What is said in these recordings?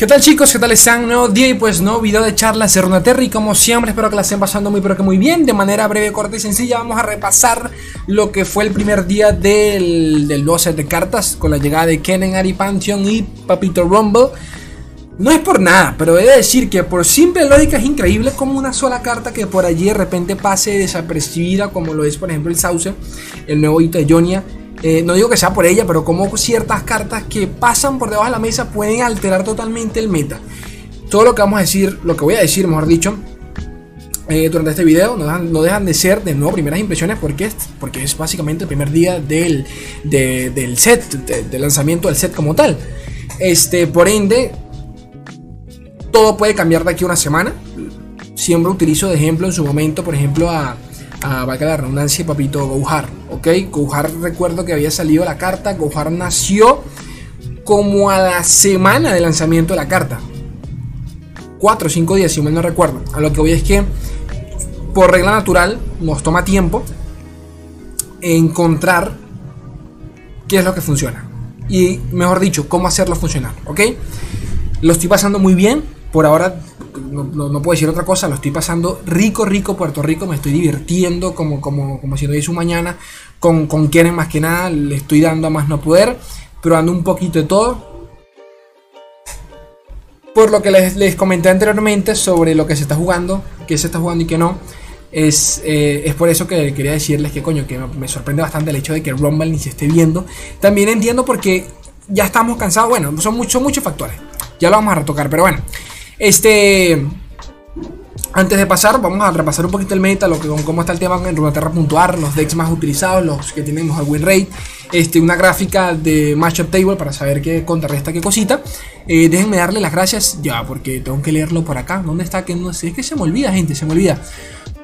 ¿Qué tal chicos? ¿Qué tal están? Nuevo día y pues nuevo video de charlas de Runeterra y como siempre espero que la estén pasando muy pero que muy bien De manera breve, corta y sencilla vamos a repasar lo que fue el primer día del, del 12 de cartas Con la llegada de Kennen, Ari Pantheon y Papito Rumble no es por nada, pero he de decir que por simple lógica es increíble como una sola carta que por allí de repente pase desapercibida, como lo es por ejemplo el Sauce, el nuevo hito de Jonia, eh, no digo que sea por ella, pero como ciertas cartas que pasan por debajo de la mesa pueden alterar totalmente el meta. Todo lo que vamos a decir, lo que voy a decir, mejor dicho, eh, durante este video no dejan, de ser de nuevo primeras impresiones porque es, porque es básicamente el primer día del, del set, del lanzamiento del set como tal. Este, por ende, todo puede cambiar de aquí a una semana. Siempre utilizo de ejemplo en su momento, por ejemplo, a a valga la redundancia, papito Gouhar. Ok, Gouhar recuerdo que había salido la carta. Gouhar nació como a la semana de lanzamiento de la carta. 4 o 5 días, si mal no recuerdo. A lo que voy es que, por regla natural, nos toma tiempo encontrar qué es lo que funciona. Y mejor dicho, cómo hacerlo funcionar. ¿Ok? Lo estoy pasando muy bien. Por ahora no, puedo decir otra cosa, lo estoy pasando rico, rico Puerto Rico, me estoy divirtiendo como, como, como si no su mañana, con, con quienes más que nada, le estoy dando a más no poder, probando un poquito de todo. Por lo que les, comenté anteriormente sobre lo que se está jugando, qué se está jugando y qué no, es, eh, es por eso que quería decirles que coño, que me, sorprende bastante el hecho de que Rumble ni se esté viendo. También entiendo porque ya estamos cansados, bueno, son muchos, muchos factores. Ya lo vamos a retocar, pero bueno. Este. Antes de pasar, vamos a repasar un poquito el meta, lo que, cómo está el tema en Runeterra.ar, los decks más utilizados, los que tienen mejor win rate, este, una gráfica de matchup table para saber qué contrarresta qué cosita. Eh, déjenme darle las gracias ya, porque tengo que leerlo por acá. ¿Dónde está? Que no sé, es que se me olvida, gente, se me olvida.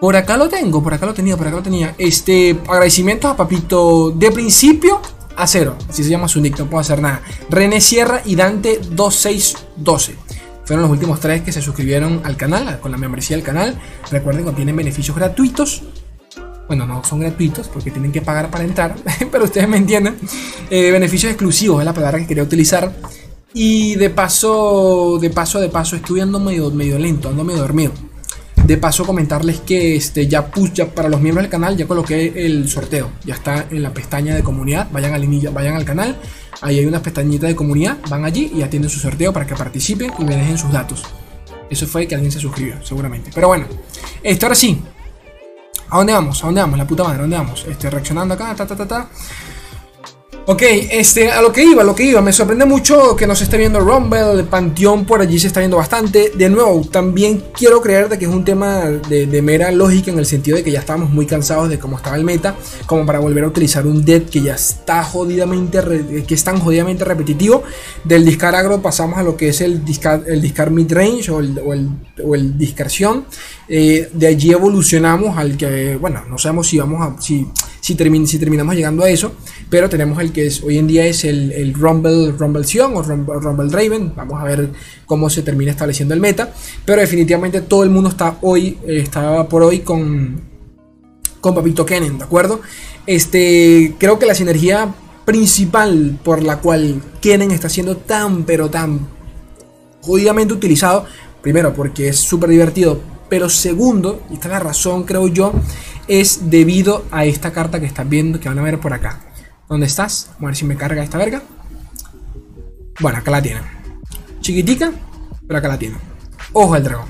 Por acá lo tengo, por acá lo tenía, por acá lo tenía. Este, agradecimientos a Papito de principio a cero, así se llama su nick, no puedo hacer nada. René Sierra y Dante 2612. Fueron los últimos tres que se suscribieron al canal, con la membresía del canal. Recuerden que tienen beneficios gratuitos. Bueno, no son gratuitos porque tienen que pagar para entrar, pero ustedes me entienden. Eh, beneficios exclusivos es la palabra que quería utilizar. Y de paso, de paso, de paso, estoy medio, medio lento, ando medio dormido. De paso, comentarles que este, ya, ya para los miembros del canal ya coloqué el sorteo. Ya está en la pestaña de comunidad. Vayan al, vayan al canal Ahí hay una pestañita de comunidad, van allí y atienden su sorteo para que participen y me dejen sus datos. Eso fue que alguien se suscribió, seguramente. Pero bueno, esto ahora sí. ¿A dónde vamos? ¿A dónde vamos? La puta madre, ¿a dónde vamos? Este, reaccionando acá, ta, ta, ta, ta. Ok, este, a lo que iba, a lo que iba. Me sorprende mucho que nos esté viendo Rumble, el Panteón por allí se está viendo bastante. De nuevo, también quiero creer de que es un tema de, mera lógica en el sentido de que ya estábamos muy cansados de cómo estaba el meta, como para volver a utilizar un dead que ya está jodidamente, que es tan jodidamente repetitivo. Del discar agro pasamos a lo que es el discar, el discar mid range o el, o el, discarción. Eh, de allí evolucionamos al que, bueno, no sabemos si vamos a, si, si, si terminamos llegando a eso, pero tenemos el que es, hoy en día es el, el Rumble, Rumble Sion o Rumble, Raven. Vamos a ver cómo se termina estableciendo el meta. Pero definitivamente todo el mundo está hoy, eh, está por hoy con, con Papito Kennen, ¿de acuerdo? Este, creo que la sinergia principal por la cual Kennen está siendo tan, pero tan jodidamente utilizado, primero porque es súper divertido, pero segundo, y esta es la razón creo yo, es debido a esta carta que están viendo, que van a ver por acá. ¿Dónde estás? Vamos a ver si me carga esta verga. Bueno, acá la tienen. Chiquitica, pero acá la tienen. Ojo al dragón.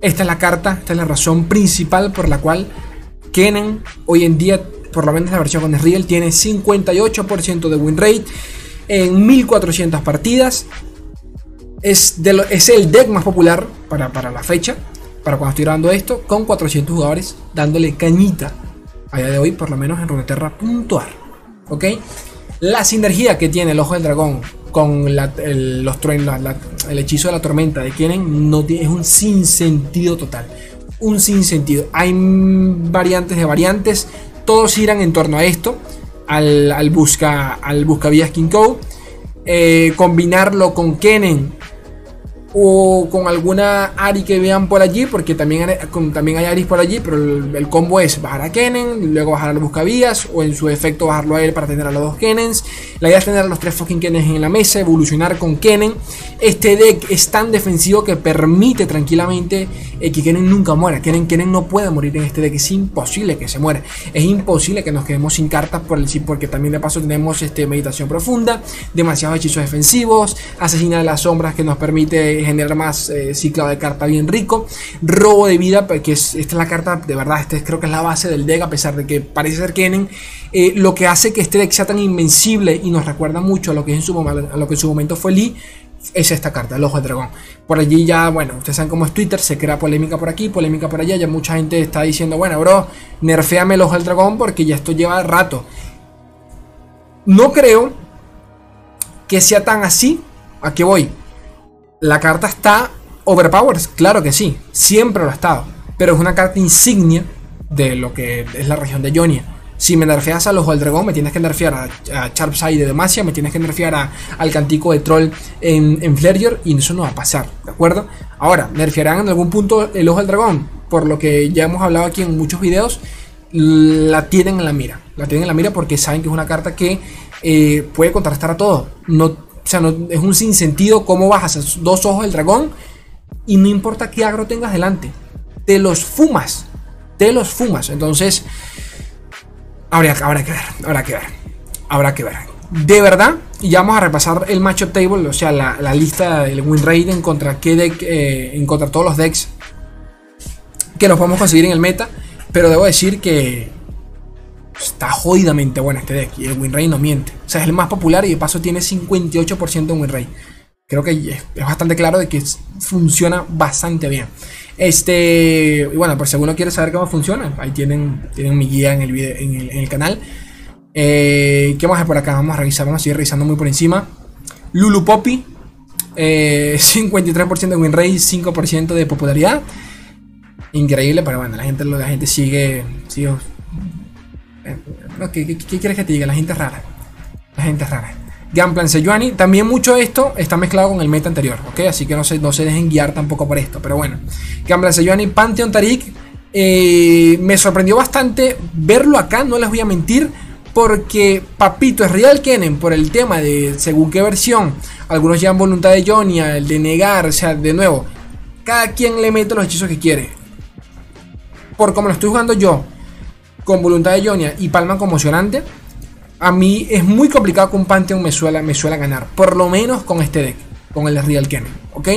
Esta es la carta, esta es la razón principal por la cual Kennen hoy en día, por lo menos la versión con Real, tiene 58% de win rate en 1400 partidas. Es, es el deck más popular para, para la fecha, para cuando estoy grabando esto, con 400 jugadores dándole cañita a día de hoy, por lo menos en runeterra.ar. ¿ok? La sinergia que tiene el ojo del dragón con el, los el hechizo de la tormenta de Kennen no es un sinsentido total. Un sinsentido. Hay variantes de variantes. Todos giran en torno a esto. Al, al busca al buscavías King Code. Eh, combinarlo con Kennen o con alguna Ari que vean por allí, porque también, también hay Aris por allí, pero el, combo es bajar a Kennen, luego bajar a los buscavías, o en su efecto bajarlo a él para tener a los dos Kennens. La idea es tener a los tres fucking Kennens en la mesa, evolucionar con Kennen. Este deck es tan defensivo que permite tranquilamente eh, que Kennen nunca muera. Kennen, Kennen no puede morir en este deck, es imposible que se muera. Es imposible que nos quedemos sin cartas porque también de paso tenemos este, meditación profunda, demasiados hechizos defensivos, asesina de las sombras que nos permite generar más eh, de carta bien rico. Robo de vida, que es, esta es la carta, de verdad, este creo que es la base del deck, a pesar de que parece ser Kennen. Eh, lo que hace que este deck sea tan invencible y nos recuerda mucho a lo que, en su, a lo que en su momento fue Lee, es esta carta, el ojo del dragón. Por allí ya, bueno, ustedes saben cómo es Twitter, se crea polémica por aquí, polémica por allá, ya mucha gente está diciendo, bueno, bro, nerfeame el ojo del dragón porque ya esto lleva rato. No creo que sea tan así. ¿A qué voy? La carta está overpowered, claro que sí, siempre lo ha estado, pero es una carta insignia de lo que es la región de Ionia. Si me nerfeas al ojo del dragón, me tienes que nerfear a, a Sharpside de Demacia, me tienes que nerfear al cantico de troll en, en y eso no va a pasar, ¿de acuerdo? Ahora, nerfearán en algún punto el ojo del dragón, por lo que ya hemos hablado aquí en muchos videos, la tienen en la mira. La tienen en la mira porque saben que es una carta que eh, puede contrastar a todo. No o sea, no, es un sinsentido cómo bajas dos ojos del dragón y no importa qué agro tengas delante. Te los fumas. Te los fumas. Entonces, habrá, habrá que ver. Habrá que ver. Habrá que ver. De verdad, y ya vamos a repasar el matchup table, o sea, la, lista del win rate en contra qué deck, eh, en contra todos los decks que nos podemos conseguir en el meta. Pero debo decir que Está jodidamente bueno este deck y el win no miente. O sea, es el más popular y de paso tiene 58% de win Creo que es, bastante claro de que funciona bastante bien. Este, y bueno, pues si alguno quiere saber cómo funciona, ahí tienen, tienen mi guía en el, video, en el, canal. Eh, ¿Qué a hacer por acá? Vamos a revisar, vamos a seguir revisando muy por encima. Lulu Poppy, 53% eh, de win rate, 5% de popularidad. Increíble, pero bueno, la gente, la gente sigue, sigue ¿Qué, quieres que te diga? La gente es rara. La gente rara. Sejuani. También mucho esto está mezclado con el meta anterior, ¿ok? Así que no se, no se dejen guiar tampoco por esto. Pero bueno. Gunplan Sejuani, Pantheon Tarik. Eh, me sorprendió bastante verlo acá, no les voy a mentir. Porque Papito es Real Kennen por el tema de según qué versión. Algunos llevan voluntad de Jonia, el de negar, o sea, de nuevo. Cada quien le mete los hechizos que quiere. Por como lo estoy jugando yo, con voluntad de Jonia y Palma conmocionante, a mí es muy complicado que un Pantheon me suela, ganar. Por lo menos con este deck, con el Real Kennen, ¿ok?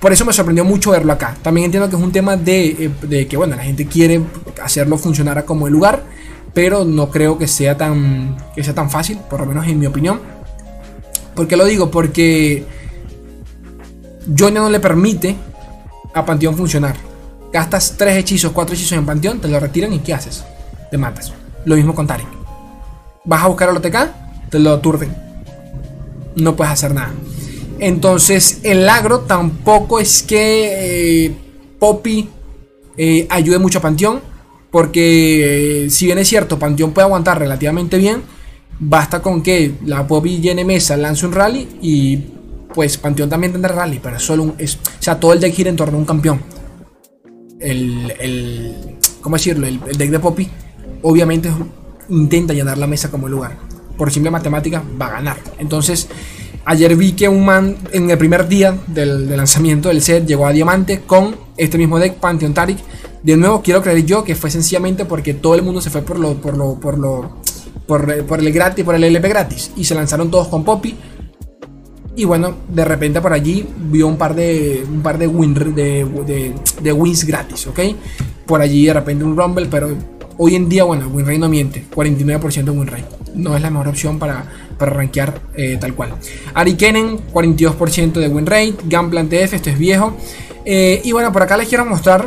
Por eso me sorprendió mucho verlo acá. También entiendo que es un tema de, eh, que, bueno, la gente quiere hacerlo funcionar como el lugar, pero no creo que sea tan, que sea tan fácil, por lo menos en mi opinión. ¿Por qué lo digo? Porque Jonia no le permite a Panteón funcionar. Gastas 3 hechizos, 4 hechizos en Panteón, te lo retiran y ¿qué haces? Te matas. Lo mismo con Tarek. Vas a buscar al OTK, te lo aturden. No puedes hacer nada. Entonces, el agro tampoco es que eh, Poppy eh, ayude mucho a Panteón. Porque eh, si bien es cierto, Panteón puede aguantar relativamente bien. Basta con que la Poppy llene mesa, lance un rally y pues Panteón también tendrá rally, pero solo un, es, o sea, todo el deck gira en torno a un campeón. El, el ¿cómo decirlo? el deck de Poppy obviamente intenta llenar la mesa como lugar. Por simple matemática va a ganar. Entonces, ayer vi que un man en el primer día del, lanzamiento del set llegó a diamante con este mismo deck, Pantheon Tarik. De nuevo, quiero creer yo que fue sencillamente porque todo el mundo se fue por lo, por lo, por lo, por, el gratis, por el LP gratis. Y se lanzaron todos con Poppy. Y bueno, de repente por allí vio un par de, un par de wins gratis, ¿ok? Por allí de repente un Rumble, pero Hoy en día, bueno, WinRate no miente, 49% de WinRate. No es la mejor opción para, para rankear eh, tal cual. Ari Kennen, 42% de WinRate. Gunplan TF, esto es viejo. Eh, y bueno, por acá les quiero mostrar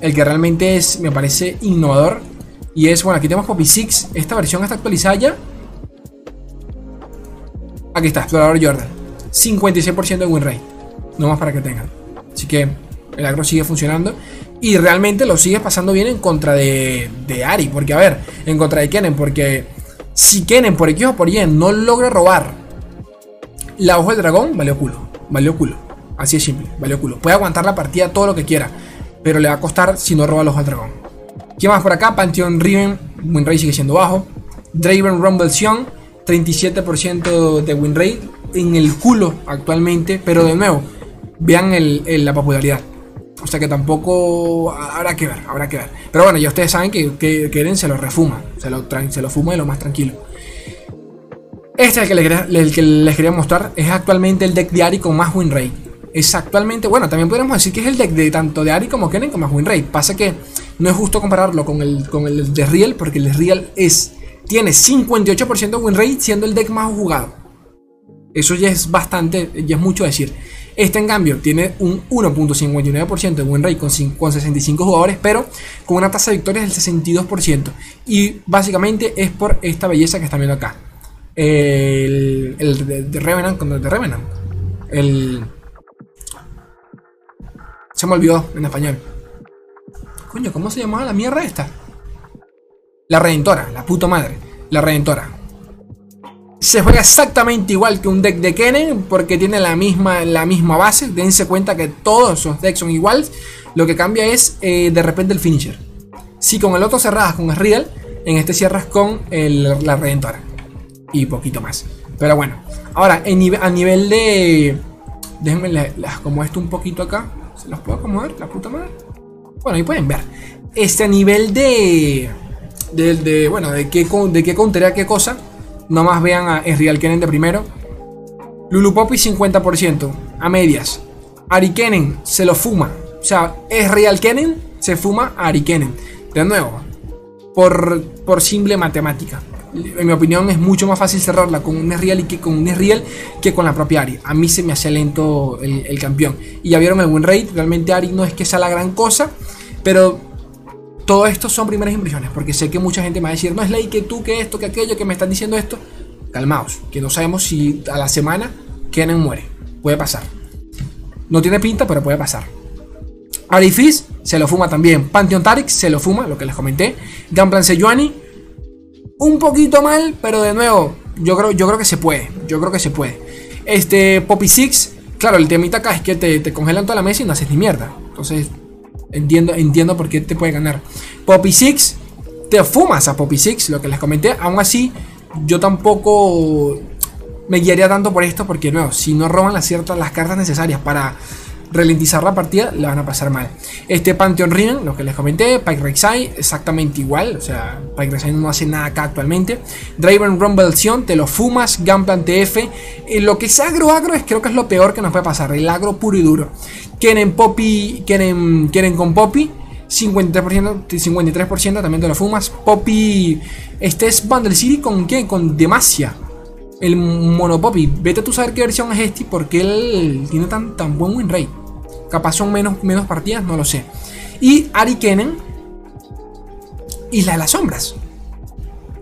el que realmente es, me parece innovador. Y es, bueno, aquí tenemos Poppy 6. Esta versión está actualizada ya. Aquí está, Explorador Jordan. 56% de WinRate. No más para que tengan. Así que el agro sigue funcionando. Y realmente lo sigues pasando bien en contra de, de Ari. Porque, a ver, en contra de Kennen. Porque si Kennen por X o por Y no logra robar la hoja del dragón, valió culo. Valió culo. Así es simple, valió culo. Puede aguantar la partida todo lo que quiera, pero le va a costar si no roba los al dragón. ¿Quién más por acá? Pantheon Riven, win rate sigue siendo bajo. Draven Rumble Sion, 37% de win rate en el culo actualmente, pero de nuevo, vean la popularidad. O sea que tampoco habrá que ver, habrá que ver. Pero bueno, ya ustedes saben que, que, se lo refuma, se lo, se lo fuma de lo más tranquilo. Este es el que, les, que quería mostrar, es actualmente el deck de Ari con más win rate. Es actualmente, bueno, también podríamos decir que es el deck de tanto de Ari como Kennen con más win rate. Pasa que no es justo compararlo con el, con el de Real, porque el de Real es, tiene 58% de win rate siendo el deck más jugado. Eso ya es bastante, ya es mucho decir. Este en cambio tiene un 1.59% de win rate con, 65 jugadores, pero con una tasa de victorias del 62%. Y básicamente es por esta belleza que están viendo acá. El, el de, Revenant con el de Revenant. El... Se me olvidó en español. Coño, ¿cómo se llamaba la mierda esta? La Redentora, la puta madre. La Redentora. Se juega exactamente igual que un deck de Kennen porque tiene la misma, la misma base. Dense cuenta que todos esos decks son iguales. Lo que cambia es eh, de repente el finisher. Si con el otro cerradas con Real, en este cierras con la Redentora. Y poquito más. Pero bueno. Ahora, a nivel de... Déjenme las como esto un poquito acá. ¿Se los puedo acomodar? La puta madre. Bueno, ahí pueden ver. Este a nivel de... De, bueno, de qué, de qué qué cosa Nomás vean a Real Kenen de primero. Lulu Poppy 50%. A medias. Ari Kenen se lo fuma. O sea, es Real Kenen se fuma a Ari Kenen. De nuevo. Por, por simple matemática. En mi opinión es mucho más fácil cerrarla con un Real que con un Real que con la propia Ari. A mí se me hace lento el, el campeón. Y ya vieron el win rate. Realmente Ari no es que sea la gran cosa. Pero todo esto son primeras impresiones, porque sé que mucha gente me va a decir, no es ley que tú, que esto, que aquello, que me están diciendo esto. Calmaos, que no sabemos si a la semana Kennen muere. Puede pasar. No tiene pinta, pero puede pasar. Arifis se lo fuma también. Pantheon Tarix se lo fuma, lo que les comenté. Gamplan Sejuani, un poquito mal, pero de nuevo, yo creo, yo creo que se puede. Yo creo que se puede. Este, Poppy Six, claro, el temita acá es que te, te congelan toda la mesa y no haces ni mierda. Entonces, Entiendo, entiendo por qué te puede ganar. Poppy Six, te fumas a Poppy Six, lo que les comenté. Aún así, yo tampoco me guiaría tanto por esto porque, no, si no roban las ciertas las cartas necesarias para ralentizar la partida, le van a pasar mal. Este Pantheon Riven, lo que les comenté, Pike Rek'Sai, exactamente igual, o sea, Pike Rek'Sai no hace nada acá actualmente. Draven Rumble Sion, te lo fumas, Gunplan TF, eh, lo que es agro agro es creo que es lo peor que nos puede pasar, el agro puro y duro. Quieren Poppy, quieren, quieren con Poppy, 53%, 53% también te lo fumas. Poppy, este es Bundle City con qué? Con Demacia. El Mono Poppy. Vete a tú saber qué versión es este porque él tiene tan, tan buen win rate. Capaz son menos, menos partidas, no lo sé. Y Ari Kennen, Isla de las Sombras.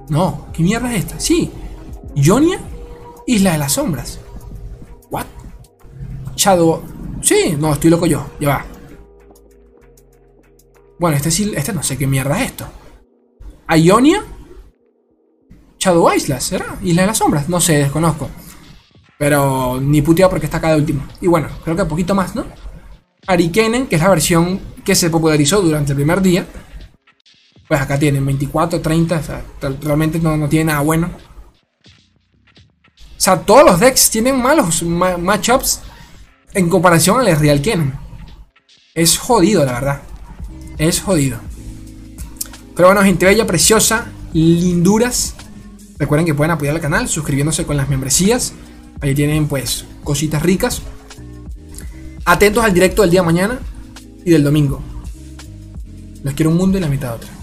No, ¿qué mierda es esta? Sí, Jonia, Isla de las Sombras. ¿What? Shadow, Sí, no, estoy loco yo. Ya va. Bueno, este sí, este no sé qué mierda es esto. Ionia. Shadow Islas, ¿será? Isla de las Sombras. No sé, desconozco. Pero ni puteado porque está acá de último. Y bueno, creo que un poquito más, ¿no? Arikenen, que es la versión que se popularizó durante el primer día. Pues acá tienen 24, 30, o sea, realmente no, no tiene nada bueno. O sea, todos los decks tienen malos matchups en comparación al Real Kennen. Es jodido, la verdad. Es jodido. Pero bueno, gente bella, preciosa, linduras. Recuerden que pueden apoyar al canal suscribiéndose con las membresías. Ahí tienen pues cositas ricas. Atentos al directo del día de mañana y del domingo. Les quiero un mundo y la mitad otra.